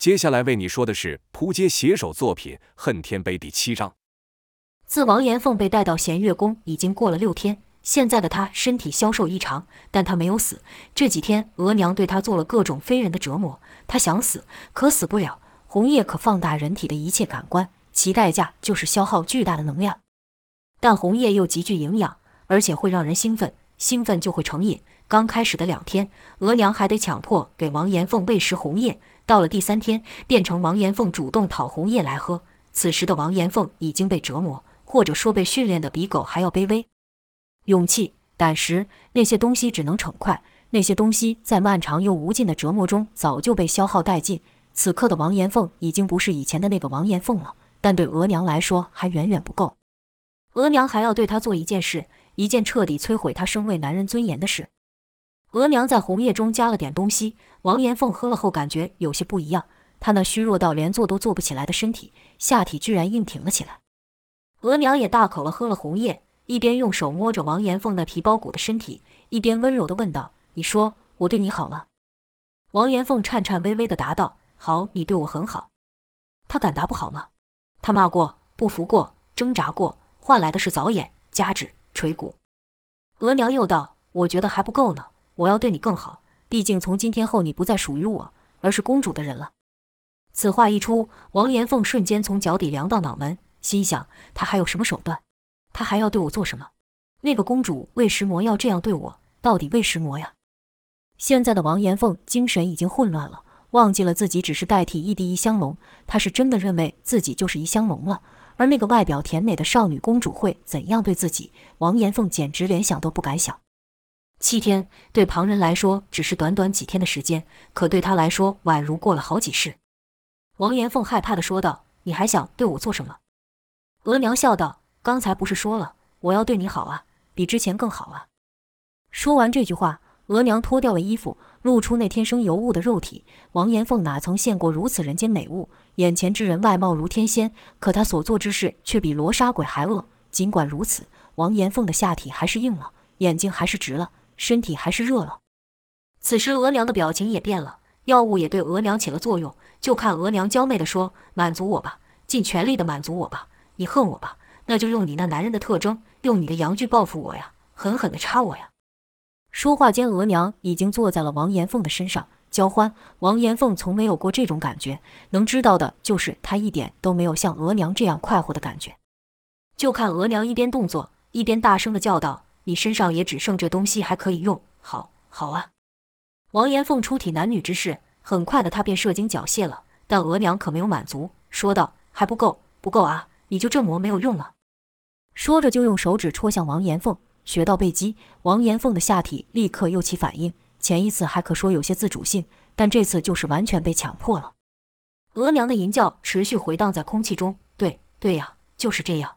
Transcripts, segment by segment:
接下来为你说的是扑街写手作品《恨天碑》第七章。自王延凤被带到弦月宫已经过了六天，现在的她身体消瘦异常，但她没有死。这几天额娘对她做了各种非人的折磨，她想死，可死不了。红叶可放大人体的一切感官，其代价就是消耗巨大的能量。但红叶又极具营养，而且会让人兴奋，兴奋就会成瘾。刚开始的两天，额娘还得强迫给王延凤喂食红叶。到了第三天，变成王延凤主动讨红叶来喝。此时的王延凤已经被折磨，或者说被训练得比狗还要卑微。勇气、胆识那些东西只能逞快，那些东西在漫长又无尽的折磨中早就被消耗殆尽。此刻的王延凤已经不是以前的那个王延凤了，但对额娘来说还远远不够。额娘还要对她做一件事，一件彻底摧毁她身为男人尊严的事。额娘在红叶中加了点东西，王延凤喝了后感觉有些不一样。她那虚弱到连坐都坐不起来的身体，下体居然硬挺了起来。额娘也大口了喝了红叶，一边用手摸着王延凤那皮包骨的身体，一边温柔地问道：“你说我对你好了？”王延凤颤颤巍巍地答道：“好，你对我很好。”他敢答不好吗？他骂过，不服过，挣扎过，换来的是早眼、夹指、锤骨。额娘又道：“我觉得还不够呢。”我要对你更好，毕竟从今天后你不再属于我，而是公主的人了。此话一出，王延凤瞬间从脚底凉到脑门，心想：他还有什么手段？他还要对我做什么？那个公主为什么要这样对我？到底为什么呀？现在的王延凤精神已经混乱了，忘记了自己只是代替一滴一香龙，她是真的认为自己就是一香龙了。而那个外表甜美的少女公主会怎样对自己？王延凤简直连想都不敢想。七天对旁人来说只是短短几天的时间，可对他来说宛如过了好几世。王延凤害怕地说道：“你还想对我做什么？”额娘笑道：“刚才不是说了，我要对你好啊，比之前更好啊。”说完这句话，额娘脱掉了衣服，露出那天生尤物的肉体。王延凤哪曾见过如此人间美物？眼前之人外貌如天仙，可他所做之事却比罗刹鬼还恶。尽管如此，王延凤的下体还是硬了，眼睛还是直了。身体还是热了。此时额娘的表情也变了，药物也对额娘起了作用。就看额娘娇媚地说：“满足我吧，尽全力的满足我吧。你恨我吧，那就用你那男人的特征，用你的阳具报复我呀，狠狠的插我呀。”说话间，额娘已经坐在了王延凤的身上，交欢。王延凤从没有过这种感觉，能知道的就是他一点都没有像额娘这样快活的感觉。就看额娘一边动作，一边大声的叫道。你身上也只剩这东西还可以用，好，好啊！王延凤出体男女之事，很快的他便射精缴械了。但额娘可没有满足，说道：“还不够，不够啊！你就这么没有用了。”说着就用手指戳向王延凤，穴道被击，王延凤的下体立刻又起反应。前一次还可说有些自主性，但这次就是完全被强迫了。额娘的淫叫持续回荡在空气中，对，对呀，就是这样。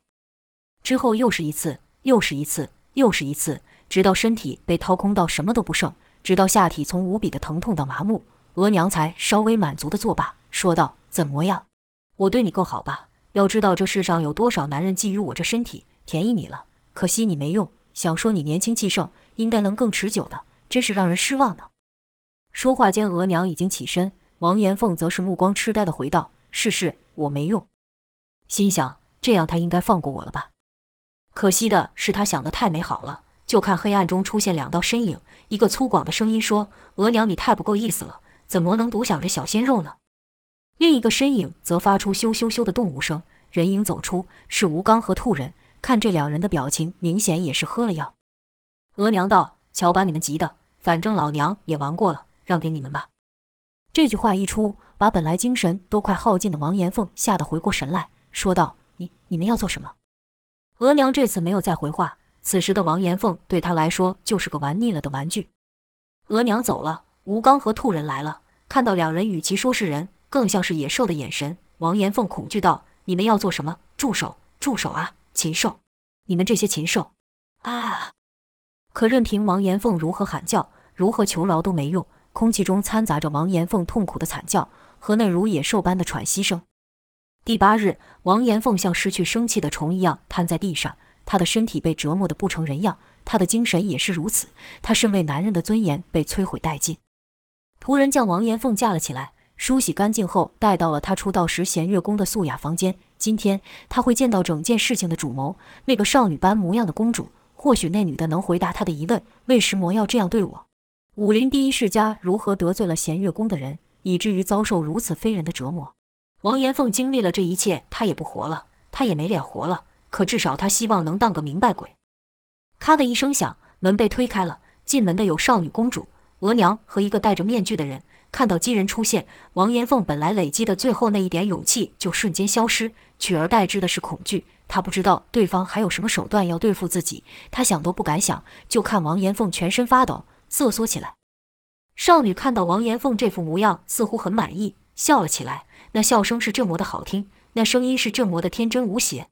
之后又是一次，又是一次。又是一次，直到身体被掏空到什么都不剩，直到下体从无比的疼痛到麻木，额娘才稍微满足地作罢，说道：“怎么样？我对你够好吧？要知道这世上有多少男人觊觎我这身体，便宜你了。可惜你没用。想说你年轻气盛，应该能更持久的，真是让人失望呢。”说话间，额娘已经起身，王延凤则是目光痴呆地回道：“是是，我没用。”心想：这样他应该放过我了吧？可惜的是，他想得太美好了。就看黑暗中出现两道身影，一个粗犷的声音说：“额娘，你太不够意思了，怎么能独享这小鲜肉呢？”另一个身影则发出咻咻咻的动物声。人影走出，是吴刚和兔人。看这两人的表情，明显也是喝了药。额娘道：“瞧把你们急的，反正老娘也玩过了，让给你们吧。”这句话一出，把本来精神都快耗尽的王延凤吓得回过神来说道：“你你们要做什么？”额娘这次没有再回话。此时的王延凤对她来说就是个玩腻了的玩具。额娘走了，吴刚和兔人来了。看到两人，与其说是人，更像是野兽的眼神，王延凤恐惧道：“你们要做什么？住手！住手啊！禽兽！你们这些禽兽！”啊！可任凭王延凤如何喊叫，如何求饶都没用，空气中掺杂着王延凤痛苦的惨叫和那如野兽般的喘息声。第八日，王延凤像失去生气的虫一样瘫在地上，他的身体被折磨得不成人样，他的精神也是如此。他身为男人的尊严被摧毁殆尽。仆人将王延凤架了起来，梳洗干净后，带到了他出道时弦月宫的素雅房间。今天他会见到整件事情的主谋，那个少女般模样的公主。或许那女的能回答他的疑问：为什么要这样对我？武林第一世家如何得罪了弦月宫的人，以至于遭受如此非人的折磨？王延凤经历了这一切，他也不活了，他也没脸活了。可至少他希望能当个明白鬼。咔的一声响，门被推开了，进门的有少女公主、额娘和一个戴着面具的人。看到金人出现，王延凤本来累积的最后那一点勇气就瞬间消失，取而代之的是恐惧。他不知道对方还有什么手段要对付自己，他想都不敢想。就看王延凤全身发抖，瑟缩起来。少女看到王延凤这副模样，似乎很满意，笑了起来。那笑声是这么的好听，那声音是这么的天真无邪。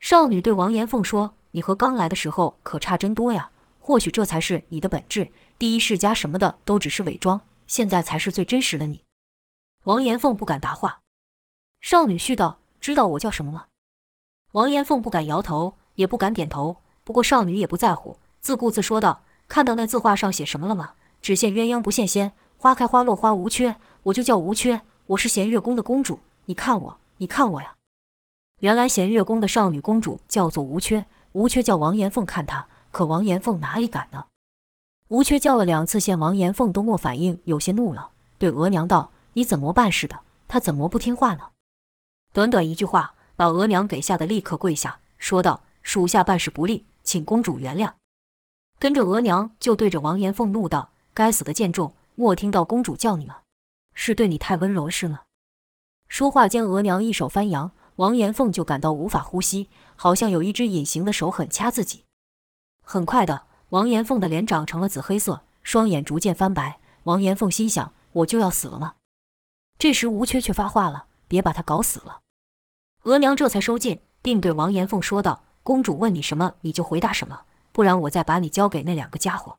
少女对王延凤说：“你和刚来的时候可差真多呀，或许这才是你的本质。第一世家什么的都只是伪装。”现在才是最真实的你。王延凤不敢答话。少女续道：“知道我叫什么吗？”王延凤不敢摇头，也不敢点头。不过少女也不在乎，自顾自说道：“看到那字画上写什么了吗？只羡鸳鸯不羡仙，花开花落花无缺。我就叫无缺，我是弦月宫的公主。你看我，你看我呀。”原来弦月宫的少女公主叫做无缺，无缺叫王延凤看她，可王延凤哪里敢呢？吴缺叫了两次，见王延凤都没反应，有些怒了，对额娘道：“你怎么办事的？她怎么不听话呢？”短短一句话，把额娘给吓得立刻跪下，说道：“属下办事不力，请公主原谅。”跟着额娘就对着王延凤怒道：“该死的贱种，莫听到公主叫你吗？是对你太温柔是吗？”说话间，额娘一手翻扬，王延凤就感到无法呼吸，好像有一只隐形的手狠掐自己。很快的。王延凤的脸长成了紫黑色，双眼逐渐翻白。王延凤心想：我就要死了吗？这时吴缺却发话了：“别把他搞死了。”额娘这才收劲，并对王延凤说道：“公主问你什么，你就回答什么，不然我再把你交给那两个家伙。”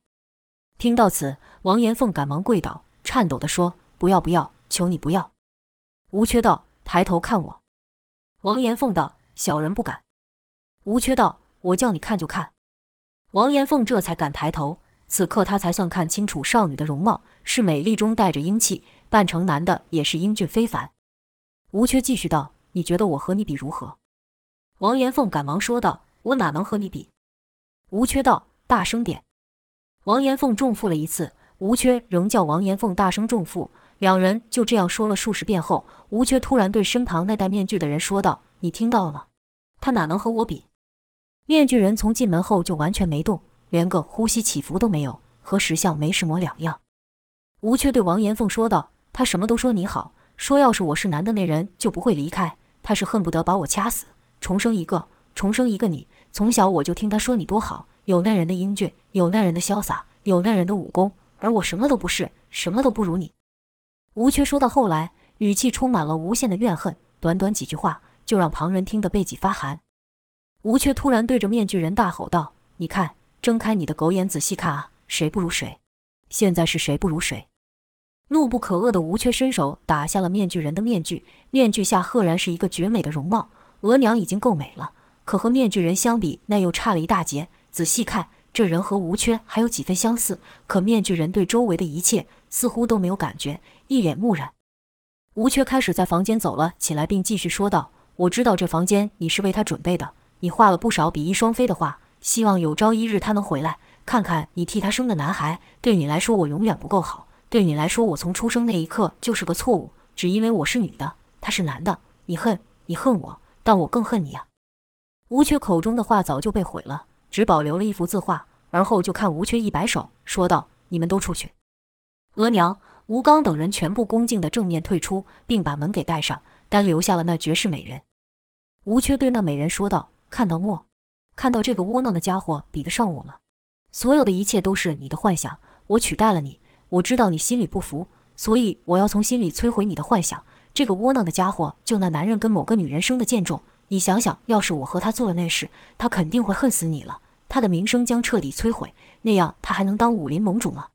听到此，王延凤赶忙跪倒，颤抖地说：“不要不要，求你不要。”吴缺道：“抬头看我。”王延凤道：“小人不敢。”吴缺道：“我叫你看就看。”王延凤这才敢抬头，此刻他才算看清楚少女的容貌，是美丽中带着英气，扮成男的也是英俊非凡。吴缺继续道：“你觉得我和你比如何？”王延凤赶忙说道：“我哪能和你比？”吴缺道：“大声点。”王延凤重复了一次，吴缺仍叫王延凤大声重复。两人就这样说了数十遍后，吴缺突然对身旁那戴面具的人说道：“你听到了？他哪能和我比？”面具人从进门后就完全没动，连个呼吸起伏都没有，和石像没什么两样。吴缺对王延凤说道：“他什么都说你好，说要是我是男的，那人就不会离开，他是恨不得把我掐死，重生一个，重生一个你。从小我就听他说你多好，有那人的英俊，有那人的潇洒，有那人的武功，而我什么都不是，什么都不如你。”吴缺说到后来，语气充满了无限的怨恨，短短几句话就让旁人听得背脊发寒。吴缺突然对着面具人大吼道：“你看，睁开你的狗眼，仔细看啊，谁不如谁？现在是谁不如谁？”怒不可遏的吴缺伸手打下了面具人的面具，面具下赫然是一个绝美的容貌。额娘已经够美了，可和面具人相比，那又差了一大截。仔细看，这人和吴缺还有几分相似，可面具人对周围的一切似乎都没有感觉，一脸木然。吴缺开始在房间走了起来，并继续说道：“我知道这房间你是为他准备的。”你画了不少比翼双飞的画，希望有朝一日他能回来，看看你替他生的男孩。对你来说，我永远不够好；对你来说，我从出生那一刻就是个错误，只因为我是女的，他是男的。你恨，你恨我，但我更恨你啊！吴缺口中的话早就被毁了，只保留了一幅字画。而后就看吴缺一摆手，说道：“你们都出去。”额娘、吴刚等人全部恭敬地正面退出，并把门给带上，单留下了那绝世美人。吴缺对那美人说道。看到没？看到这个窝囊的家伙比得上我吗？所有的一切都是你的幻想，我取代了你。我知道你心里不服，所以我要从心里摧毁你的幻想。这个窝囊的家伙，就那男人跟某个女人生的贱种。你想想，要是我和他做了那事，他肯定会恨死你了，他的名声将彻底摧毁。那样他还能当武林盟主吗？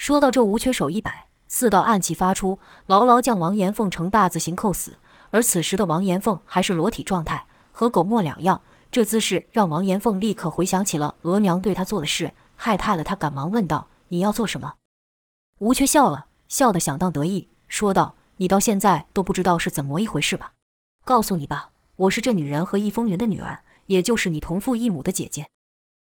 说到这，吴缺手一摆，四道暗器发出，牢牢将王延凤呈大字形扣死。而此时的王延凤还是裸体状态。和狗没两样，这姿势让王延凤立刻回想起了额娘对他做的事，害怕了。他赶忙问道：“你要做什么？”吴缺笑了，笑得响当得意，说道：“你到现在都不知道是怎么一回事吧？告诉你吧，我是这女人和易风云的女儿，也就是你同父异母的姐姐。”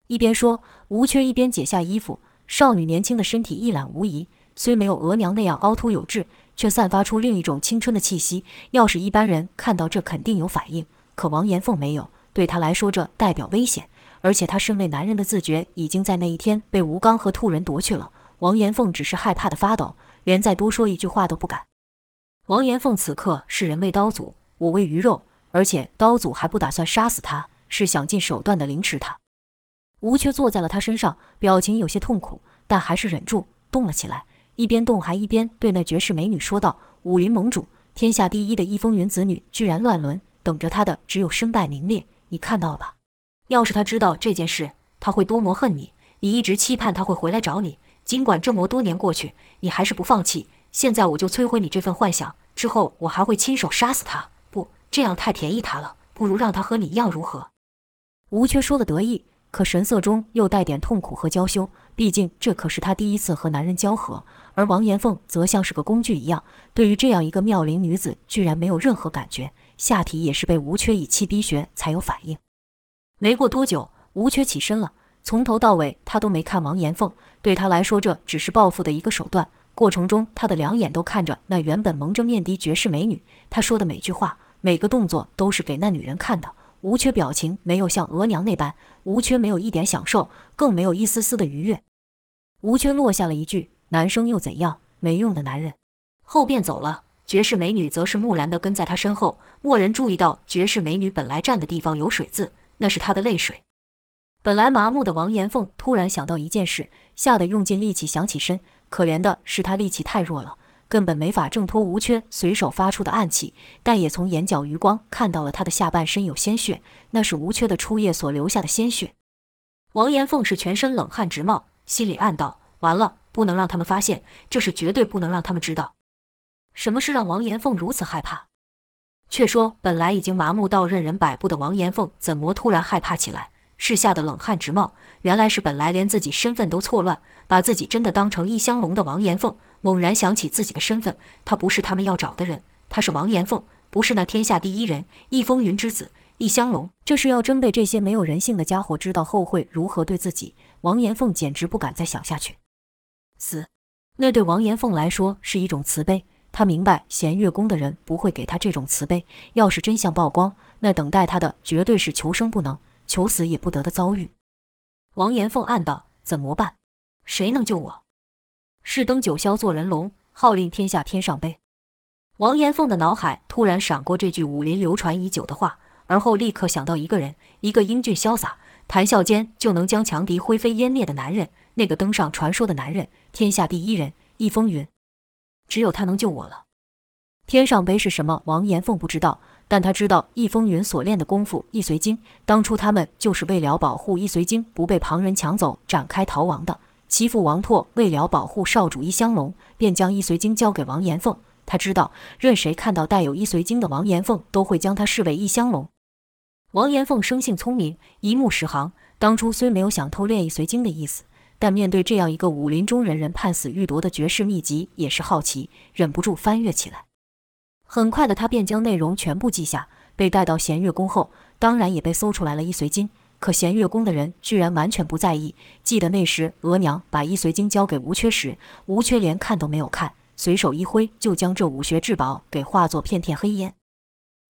一边说，吴缺一边解下衣服。少女年轻的身体一览无遗，虽没有额娘那样凹凸有致，却散发出另一种青春的气息。要是一般人看到这，肯定有反应，可王延凤没有。对她来说，这代表危险，而且她身为男人的自觉已经在那一天被吴刚和兔人夺去了。王延凤只是害怕的发抖，连再多说一句话都不敢。王延凤此刻是人为刀俎，我为鱼肉，而且刀俎还不打算杀死他，是想尽手段的凌迟他。吴缺坐在了他身上，表情有些痛苦，但还是忍住动了起来，一边动还一边对那绝世美女说道：“武林盟主，天下第一的易风云子女居然乱伦，等着他的只有身败名裂。你看到了吧？要是他知道这件事，他会多么恨你！你一直期盼他会回来找你，尽管这么多年过去，你还是不放弃。现在我就摧毁你这份幻想，之后我还会亲手杀死他。不，这样太便宜他了，不如让他和你一样如何？”吴缺说的得意。可神色中又带点痛苦和娇羞，毕竟这可是他第一次和男人交合，而王延凤则像是个工具一样，对于这样一个妙龄女子，居然没有任何感觉，下体也是被吴缺以气逼穴才有反应。没过多久，吴缺起身了，从头到尾他都没看王延凤，对他来说这只是报复的一个手段。过程中，他的两眼都看着那原本蒙着面的绝世美女，他说的每句话、每个动作都是给那女人看的。吴缺表情没有像额娘那般，吴缺没有一点享受，更没有一丝丝的愉悦。吴缺落下了一句：“男生又怎样？没用的男人。”后便走了。绝世美女则是木然的跟在他身后。骆人注意到绝世美女本来站的地方有水渍，那是她的泪水。本来麻木的王延凤突然想到一件事，吓得用尽力气想起身。可怜的是他力气太弱了。根本没法挣脱吴缺随手发出的暗器，但也从眼角余光看到了他的下半身有鲜血，那是吴缺的初夜所留下的鲜血。王延凤是全身冷汗直冒，心里暗道：完了，不能让他们发现，这是绝对不能让他们知道。什么事让王延凤如此害怕？却说本来已经麻木到任人摆布的王延凤，怎么突然害怕起来？是吓得冷汗直冒，原来是本来连自己身份都错乱，把自己真的当成易香龙的王延凤。猛然想起自己的身份，他不是他们要找的人，他是王延凤，不是那天下第一人易风云之子易香龙。这是要真被这些没有人性的家伙知道后，会如何对自己？王延凤简直不敢再想下去。死，那对王延凤来说是一种慈悲。他明白弦月宫的人不会给他这种慈悲。要是真相曝光，那等待他的绝对是求生不能、求死也不得的遭遇。王延凤暗道：怎么办？谁能救我？是登九霄做人龙，号令天下天上悲。王延凤的脑海突然闪过这句武林流传已久的话，而后立刻想到一个人，一个英俊潇洒、谈笑间就能将强敌灰飞烟灭的男人，那个登上传说的男人，天下第一人易风云。只有他能救我了。天上碑是什么？王延凤不知道，但他知道易风云所练的功夫易随经，当初他们就是为了保护易随经不被旁人抢走，展开逃亡的。其父王拓为了保护少主易香龙，便将易随经交给王延凤。他知道，任谁看到带有易随经的王延凤，都会将他视为易香龙。王延凤生性聪明，一目十行。当初虽没有想偷练易随经的意思，但面对这样一个武林中人人盼死欲夺的绝世秘籍，也是好奇，忍不住翻阅起来。很快的，他便将内容全部记下。被带到弦月宫后，当然也被搜出来了易随经。可弦月宫的人居然完全不在意。记得那时额娘把易随经交给吴缺时，吴缺连看都没有看，随手一挥就将这武学至宝给化作片片黑烟。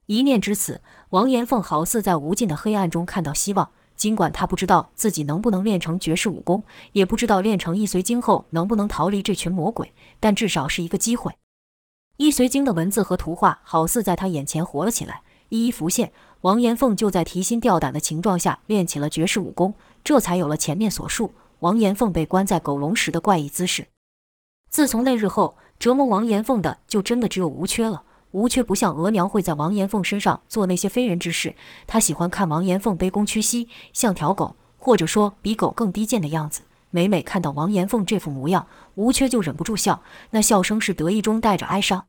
一念至此，王延凤好似在无尽的黑暗中看到希望。尽管他不知道自己能不能练成绝世武功，也不知道练成易随经后能不能逃离这群魔鬼，但至少是一个机会。易随经的文字和图画好似在他眼前活了起来，一一浮现。王延凤就在提心吊胆的情状下练起了绝世武功，这才有了前面所述王延凤被关在狗笼时的怪异姿势。自从那日后，折磨王延凤的就真的只有吴缺了。吴缺不像额娘会在王延凤身上做那些非人之事，他喜欢看王延凤卑躬屈膝，像条狗，或者说比狗更低贱的样子。每每看到王延凤这副模样，吴缺就忍不住笑，那笑声是得意中带着哀伤。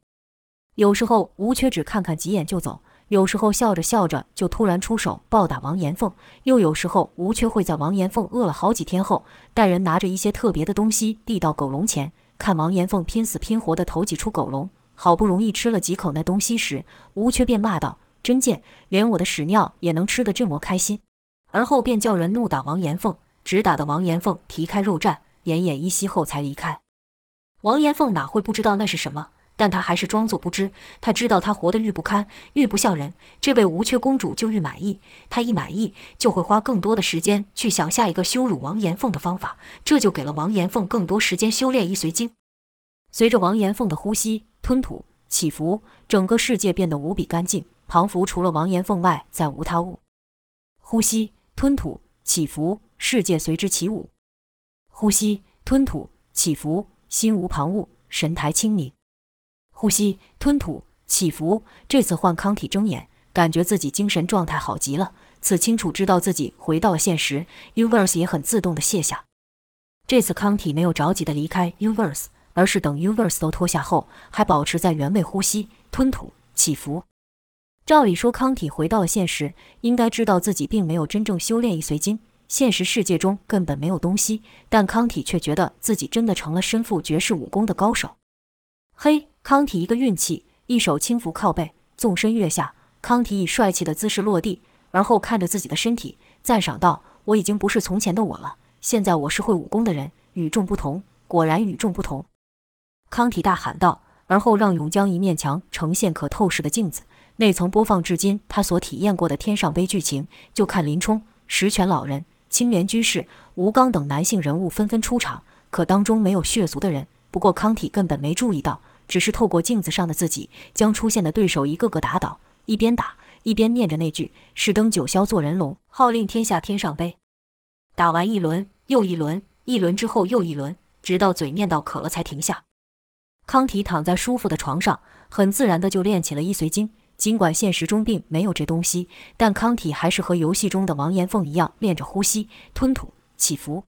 有时候，吴缺只看看几眼就走。有时候笑着笑着就突然出手暴打王延凤，又有时候吴缺会在王延凤饿了好几天后，带人拿着一些特别的东西递到狗笼前，看王延凤拼死拼活地投几出狗笼，好不容易吃了几口那东西时，吴缺便骂道：“真贱，连我的屎尿也能吃得这么开心。”而后便叫人怒打王延凤，直打得王延凤皮开肉绽，奄奄一息后才离开。王延凤哪会不知道那是什么？但他还是装作不知。他知道他活得愈不堪，愈不像人，这位无缺公主就愈满意。他一满意，就会花更多的时间去想下一个羞辱王延凤的方法。这就给了王延凤更多时间修炼易随经。随着王延凤的呼吸吞吐起伏，整个世界变得无比干净，仿佛除了王延凤外再无他物。呼吸吞吐起伏，世界随之起舞。呼吸吞吐起伏，心无旁骛，神台清明。呼吸，吞吐，起伏。这次换康体睁眼，感觉自己精神状态好极了。此清楚知道自己回到了现实 Universe 也很自动的卸下。这次康体没有着急的离开 Universe，而是等 Universe 都脱下后，还保持在原位呼吸、吞吐、起伏。照理说，康体回到了现实，应该知道自己并没有真正修炼易随经，现实世界中根本没有东西。但康体却觉得自己真的成了身负绝世武功的高手。嘿。康体一个运气，一手轻扶靠背，纵身跃下。康体以帅气的姿势落地，而后看着自己的身体，赞赏道：“我已经不是从前的我了，现在我是会武功的人，与众不同，果然与众不同。”康体大喊道，而后让永将一面墙呈现可透视的镜子，内层播放至今他所体验过的天上杯剧情。就看林冲、石泉老人、青莲居士、吴刚等男性人物纷纷出场，可当中没有血族的人。不过康体根本没注意到。只是透过镜子上的自己，将出现的对手一个个打倒，一边打一边念着那句“是灯九霄做人龙，号令天下天上杯”。打完一轮又一轮，一轮之后又一轮，直到嘴念到渴了才停下。康体躺在舒服的床上，很自然的就练起了易髓经。尽管现实中并没有这东西，但康体还是和游戏中的王延凤一样练着呼吸、吞吐、起伏。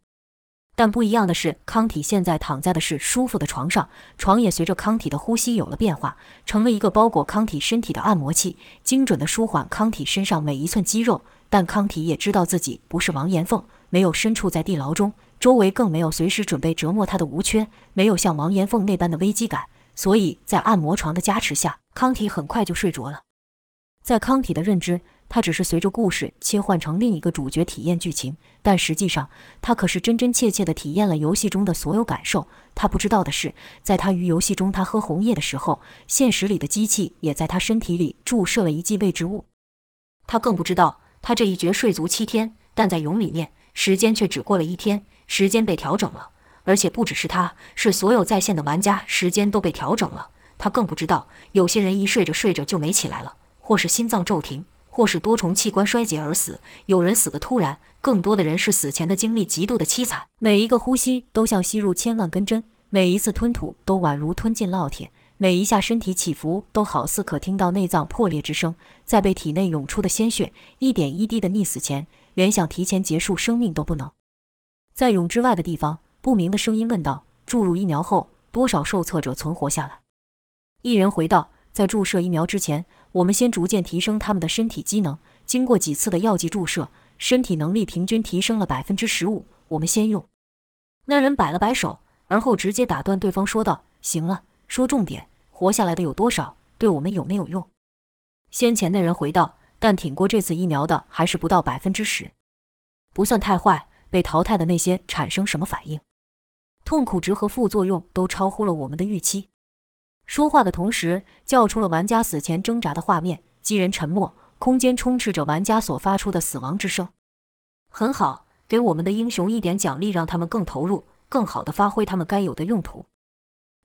但不一样的是，康体现在躺在的是舒服的床上，床也随着康体的呼吸有了变化，成了一个包裹康体身体的按摩器，精准的舒缓康体身上每一寸肌肉。但康体也知道自己不是王延凤，没有身处在地牢中，周围更没有随时准备折磨他的吴缺，没有像王延凤那般的危机感，所以在按摩床的加持下，康体很快就睡着了。在康体的认知。他只是随着故事切换成另一个主角体验剧情，但实际上他可是真真切切地体验了游戏中的所有感受。他不知道的是，在他于游戏中他喝红叶的时候，现实里的机器也在他身体里注射了一剂未知物。他更不知道，他这一觉睡足七天，但在蛹里面时间却只过了一天，时间被调整了，而且不只是他，是所有在线的玩家时间都被调整了。他更不知道，有些人一睡着睡着就没起来了，或是心脏骤停。或是多重器官衰竭而死，有人死得突然，更多的人是死前的经历极度的凄惨。每一个呼吸都像吸入千万根针，每一次吞吐都宛如吞进烙铁，每一下身体起伏都好似可听到内脏破裂之声。在被体内涌出的鲜血一点一滴的溺死前，连想提前结束生命都不能。在泳之外的地方，不明的声音问道：“注入疫苗后，多少受测者存活下来？”一人回道：“在注射疫苗之前。”我们先逐渐提升他们的身体机能，经过几次的药剂注射，身体能力平均提升了百分之十五。我们先用。那人摆了摆手，而后直接打断对方说道：“行了，说重点，活下来的有多少？对我们有没有用？”先前那人回道：“但挺过这次疫苗的还是不到百分之十，不算太坏。被淘汰的那些产生什么反应？痛苦值和副作用都超乎了我们的预期。”说话的同时，叫出了玩家死前挣扎的画面。几人沉默，空间充斥着玩家所发出的死亡之声。很好，给我们的英雄一点奖励，让他们更投入，更好地发挥他们该有的用途。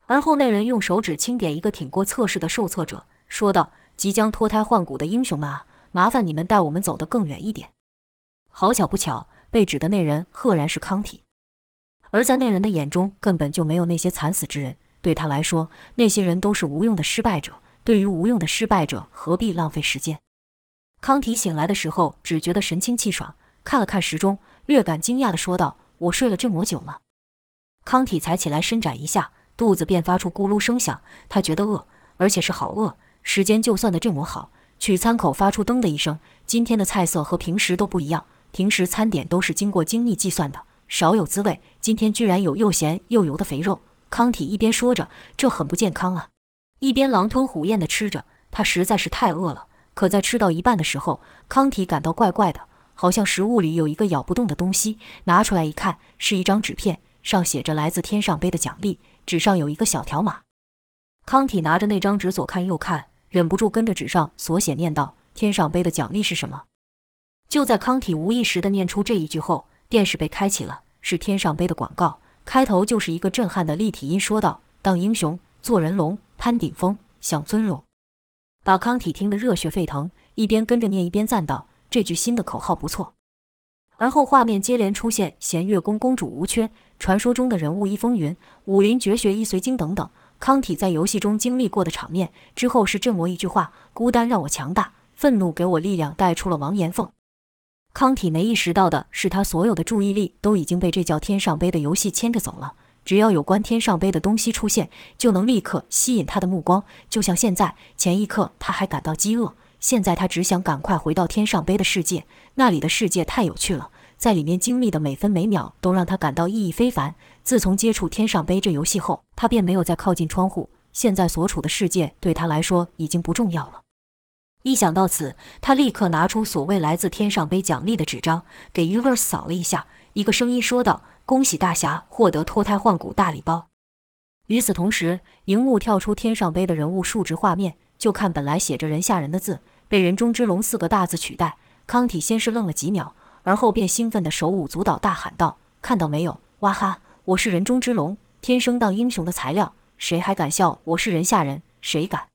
而后，那人用手指轻点一个挺过测试的受测者，说道：“即将脱胎换骨的英雄们啊，麻烦你们带我们走得更远一点。”好巧不巧，被指的那人赫然是康体，而在那人的眼中，根本就没有那些惨死之人。对他来说，那些人都是无用的失败者。对于无用的失败者，何必浪费时间？康体醒来的时候，只觉得神清气爽，看了看时钟，略感惊讶地说道：“我睡了这么久吗？”康体才起来伸展一下，肚子便发出咕噜声响。他觉得饿，而且是好饿。时间就算得这么好，取餐口发出噔的一声。今天的菜色和平时都不一样，平时餐点都是经过精密计算的，少有滋味。今天居然有又咸又油的肥肉。康体一边说着：“这很不健康啊。”一边狼吞虎咽地吃着。他实在是太饿了。可在吃到一半的时候，康体感到怪怪的，好像食物里有一个咬不动的东西。拿出来一看，是一张纸片，上写着来自天上杯的奖励，纸上有一个小条码。康体拿着那张纸左看右看，忍不住跟着纸上所写念道：“天上杯的奖励是什么？”就在康体无意识地念出这一句后，电视被开启了，是天上杯的广告。开头就是一个震撼的立体音说道：“当英雄，做人龙，攀顶峰，享尊荣。”把康体听得热血沸腾，一边跟着念一边赞道：“这句新的口号不错。”而后画面接连出现弦月宫公主无缺、传说中的人物一风云、武林绝学一随经等等康体在游戏中经历过的场面。之后是镇魔一句话：“孤单让我强大，愤怒给我力量。”带出了王岩凤。康体没意识到的是，他所有的注意力都已经被这叫天上杯的游戏牵着走了。只要有关天上杯的东西出现，就能立刻吸引他的目光。就像现在，前一刻他还感到饥饿，现在他只想赶快回到天上杯的世界。那里的世界太有趣了，在里面经历的每分每秒都让他感到意义非凡。自从接触天上杯这游戏后，他便没有再靠近窗户。现在所处的世界对他来说已经不重要了。一想到此，他立刻拿出所谓来自天上杯奖励的纸张，给 Universe 扫了一下。一个声音说道：“恭喜大侠获得脱胎换骨大礼包。”与此同时，荧幕跳出天上杯的人物数值画面，就看本来写着“人下人”的字，被“人中之龙”四个大字取代。康体先是愣了几秒，而后便兴奋地手舞足蹈，大喊道：“看到没有？哇哈！我是人中之龙，天生当英雄的材料，谁还敢笑我是人下人？谁敢？”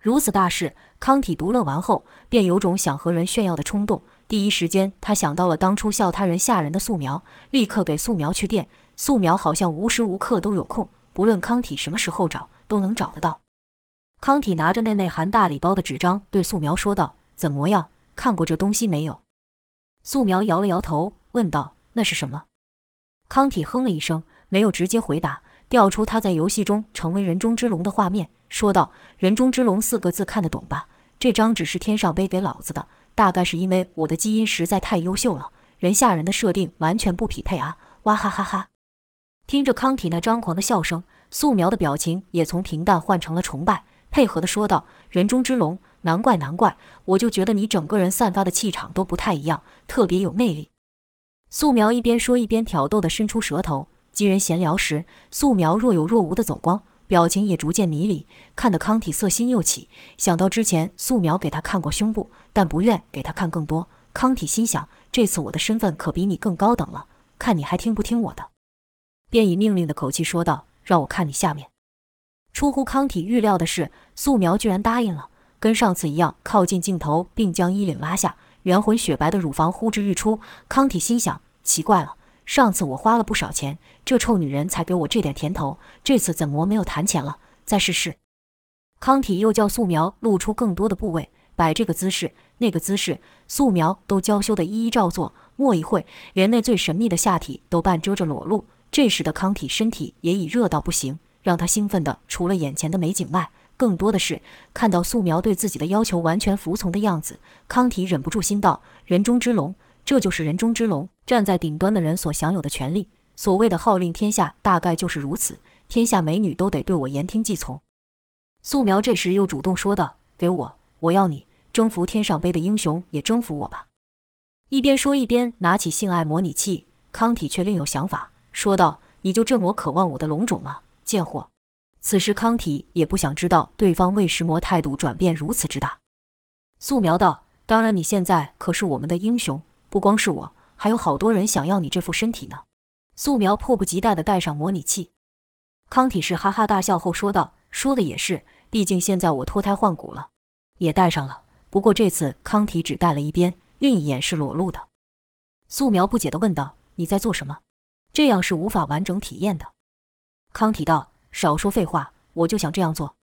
如此大事，康体独乐完后，便有种想和人炫耀的冲动。第一时间，他想到了当初笑他人吓人的素描，立刻给素描去电。素描好像无时无刻都有空，不论康体什么时候找，都能找得到。康体拿着那内含大礼包的纸张，对素描说道：“怎么样，看过这东西没有？”素描摇了摇头，问道：“那是什么？”康体哼了一声，没有直接回答，调出他在游戏中成为人中之龙的画面。说道：“人中之龙四个字看得懂吧？这张纸是天上杯给老子的，大概是因为我的基因实在太优秀了，人下人的设定完全不匹配啊！哇哈哈哈！”听着康体那张狂的笑声，素描的表情也从平淡换成了崇拜，配合的说道：“人中之龙，难怪难怪，我就觉得你整个人散发的气场都不太一样，特别有魅力。”素描一边说一边挑逗的伸出舌头。几人闲聊时，素描若有若无的走光。表情也逐渐迷离，看得康体色心又起。想到之前素描给他看过胸部，但不愿给他看更多。康体心想：这次我的身份可比你更高等了，看你还听不听我的。便以命令的口气说道：“让我看你下面。”出乎康体预料的是，素描居然答应了，跟上次一样靠近镜头，并将衣领拉下，圆浑雪白的乳房呼之欲出。康体心想：奇怪了。上次我花了不少钱，这臭女人才给我这点甜头，这次怎么没有谈钱了？再试试。康体又叫素描露出更多的部位，摆这个姿势，那个姿势，素描都娇羞地一一照做。莫一会，连那最神秘的下体都半遮着裸露。这时的康体身体也已热到不行，让他兴奋的除了眼前的美景外，更多的是看到素描对自己的要求完全服从的样子。康体忍不住心道：人中之龙。这就是人中之龙，站在顶端的人所享有的权利。所谓的号令天下，大概就是如此。天下美女都得对我言听计从。素描这时又主动说道：“给我，我要你征服天上杯的英雄，也征服我吧。”一边说一边拿起性爱模拟器。康体却另有想法，说道：“你就这么渴望我的龙种吗，贱货？”此时康体也不想知道对方为什么态度转变如此之大。素描道：“当然，你现在可是我们的英雄。”不光是我，还有好多人想要你这副身体呢。素描迫不及待地戴上模拟器，康体是哈哈大笑后说道：“说的也是，毕竟现在我脱胎换骨了，也戴上了。不过这次康体只戴了一边，另一眼是裸露的。”素描不解地问道：“你在做什么？这样是无法完整体验的。”康体道：“少说废话，我就想这样做。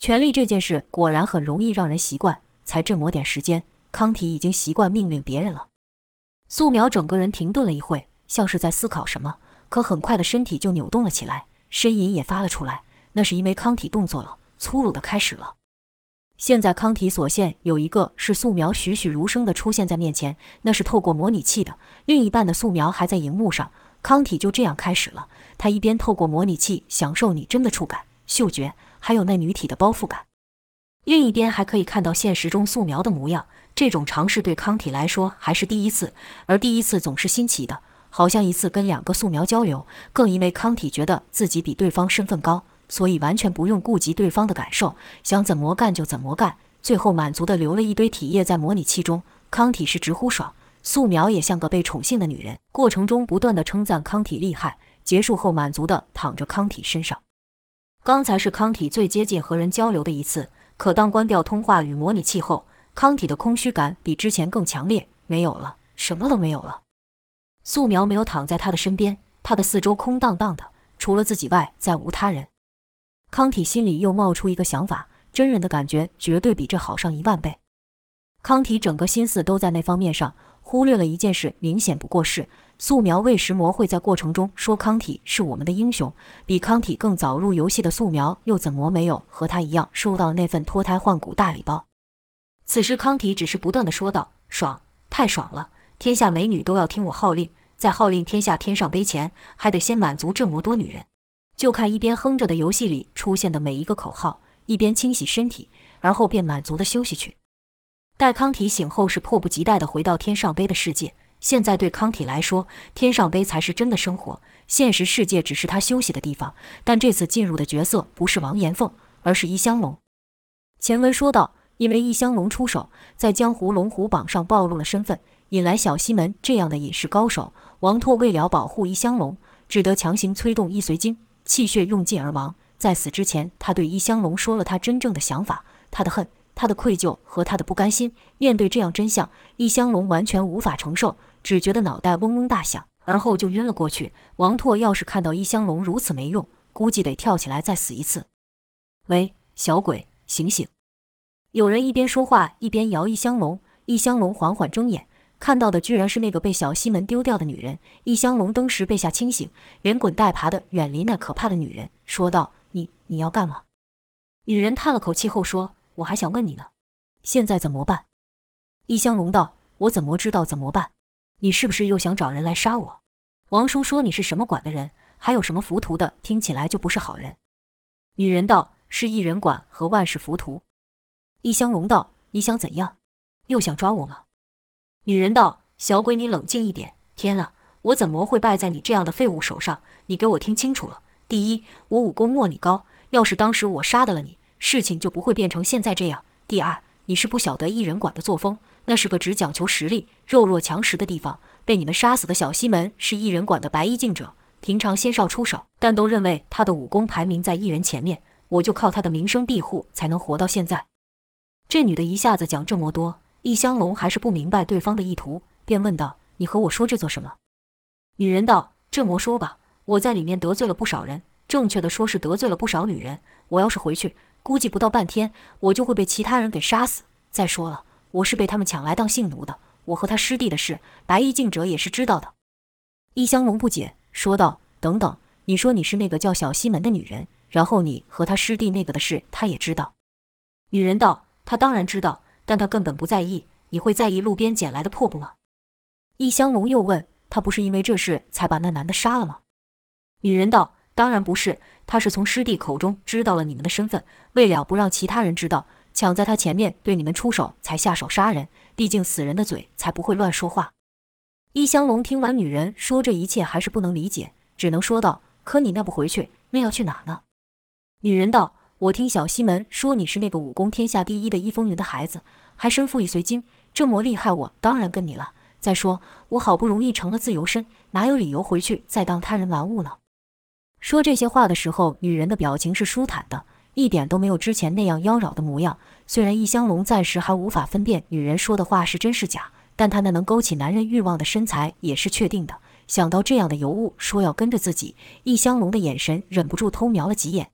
权力这件事果然很容易让人习惯，才这么点时间，康体已经习惯命令别人了。”素描整个人停顿了一会，像是在思考什么，可很快的身体就扭动了起来，呻吟也发了出来。那是因为康体动作了，粗鲁的开始了。现在康体所现有一个是素描栩栩如生的出现在面前，那是透过模拟器的，另一半的素描还在荧幕上。康体就这样开始了，他一边透过模拟器享受拟真的触感、嗅觉，还有那女体的包覆感。另一边还可以看到现实中素描的模样。这种尝试对康体来说还是第一次，而第一次总是新奇的，好像一次跟两个素描交流。更因为康体觉得自己比对方身份高，所以完全不用顾及对方的感受，想怎么干就怎么干。最后满足地留了一堆体液在模拟器中，康体是直呼爽。素描也像个被宠幸的女人，过程中不断地称赞康体厉害。结束后满足地躺着康体身上。刚才是康体最接近和人交流的一次，可当关掉通话与模拟器后，康体的空虚感比之前更强烈，没有了，什么都没有了。素描没有躺在他的身边，他的四周空荡荡的，除了自己外再无他人。康体心里又冒出一个想法：真人的感觉绝对比这好上一万倍。康体整个心思都在那方面上，忽略了一件事，明显不过是素描为什么会在过程中说康体是我们的英雄？比康体更早入游戏的素描又怎么没有和他一样收到那份脱胎换骨大礼包？此时康体只是不断的说道：“爽，太爽了！天下美女都要听我号令，在号令天下天上杯前，还得先满足这么多女人。就看一边哼着的游戏里出现的每一个口号，一边清洗身体，而后便满足的休息去。待康体醒后，是迫不及待的回到天上杯的世界。现在对康体来说，天上杯才是真的生活，现实世界只是他休息的地方。但这次进入的角色不是王延凤，而是易香龙。前文说到。因为易香龙出手，在江湖龙虎榜上暴露了身份，引来小西门这样的隐士高手。王拓为了保护易香龙，只得强行催动易随经，气血用尽而亡。在死之前，他对易香龙说了他真正的想法：他的恨、他的愧疚和他的不甘心。面对这样真相，易香龙完全无法承受，只觉得脑袋嗡嗡大响，而后就晕了过去。王拓要是看到易香龙如此没用，估计得跳起来再死一次。喂，小鬼，醒醒！有人一边说话一边摇易香龙，易香龙缓缓睁眼，看到的居然是那个被小西门丢掉的女人。易香龙登时被吓清醒，连滚带爬的远离那可怕的女人，说道：“你你要干嘛？”女人叹了口气后说：“我还想问你呢，现在怎么办？”易香龙道：“我怎么知道怎么办？你是不是又想找人来杀我？王叔说你是什么馆的人，还有什么浮屠的，听起来就不是好人。”女人道：“是异人馆和万世浮屠。”易香龙道：“你想怎样？又想抓我吗？”女人道：“小鬼，你冷静一点。天啊，我怎么会败在你这样的废物手上？你给我听清楚了。第一，我武功没你高，要是当时我杀得了你，事情就不会变成现在这样。第二，你是不晓得异人馆的作风，那是个只讲求实力、弱肉强食的地方。被你们杀死的小西门是异人馆的白衣镜者，平常鲜少出手，但都认为他的武功排名在异人前面。我就靠他的名声庇护，才能活到现在。”这女的一下子讲这么多，易香龙还是不明白对方的意图，便问道：“你和我说这做什么？”女人道：“这么说吧，我在里面得罪了不少人，正确的说是得罪了不少女人。我要是回去，估计不到半天，我就会被其他人给杀死。再说了，我是被他们抢来当性奴的。我和他师弟的事，白衣敬者也是知道的。”易香龙不解，说道：“等等，你说你是那个叫小西门的女人，然后你和他师弟那个的事，他也知道？”女人道。他当然知道，但他根本不在意。你会在意路边捡来的破布吗？易香龙又问：“他不是因为这事才把那男的杀了吗？”女人道：“当然不是，他是从师弟口中知道了你们的身份，为了不让其他人知道，抢在他前面对你们出手，才下手杀人。毕竟死人的嘴才不会乱说话。”易香龙听完女人说这一切，还是不能理解，只能说道：“可你那不回去，那要去哪呢？”女人道。我听小西门说你是那个武功天下第一的易风云的孩子，还身负一随经，这么厉害，我当然跟你了。再说我好不容易成了自由身，哪有理由回去再当他人玩物呢？说这些话的时候，女人的表情是舒坦的，一点都没有之前那样妖娆的模样。虽然易香龙暂时还无法分辨女人说的话是真是假，但她那能勾起男人欲望的身材也是确定的。想到这样的尤物说要跟着自己，易香龙的眼神忍不住偷瞄了几眼。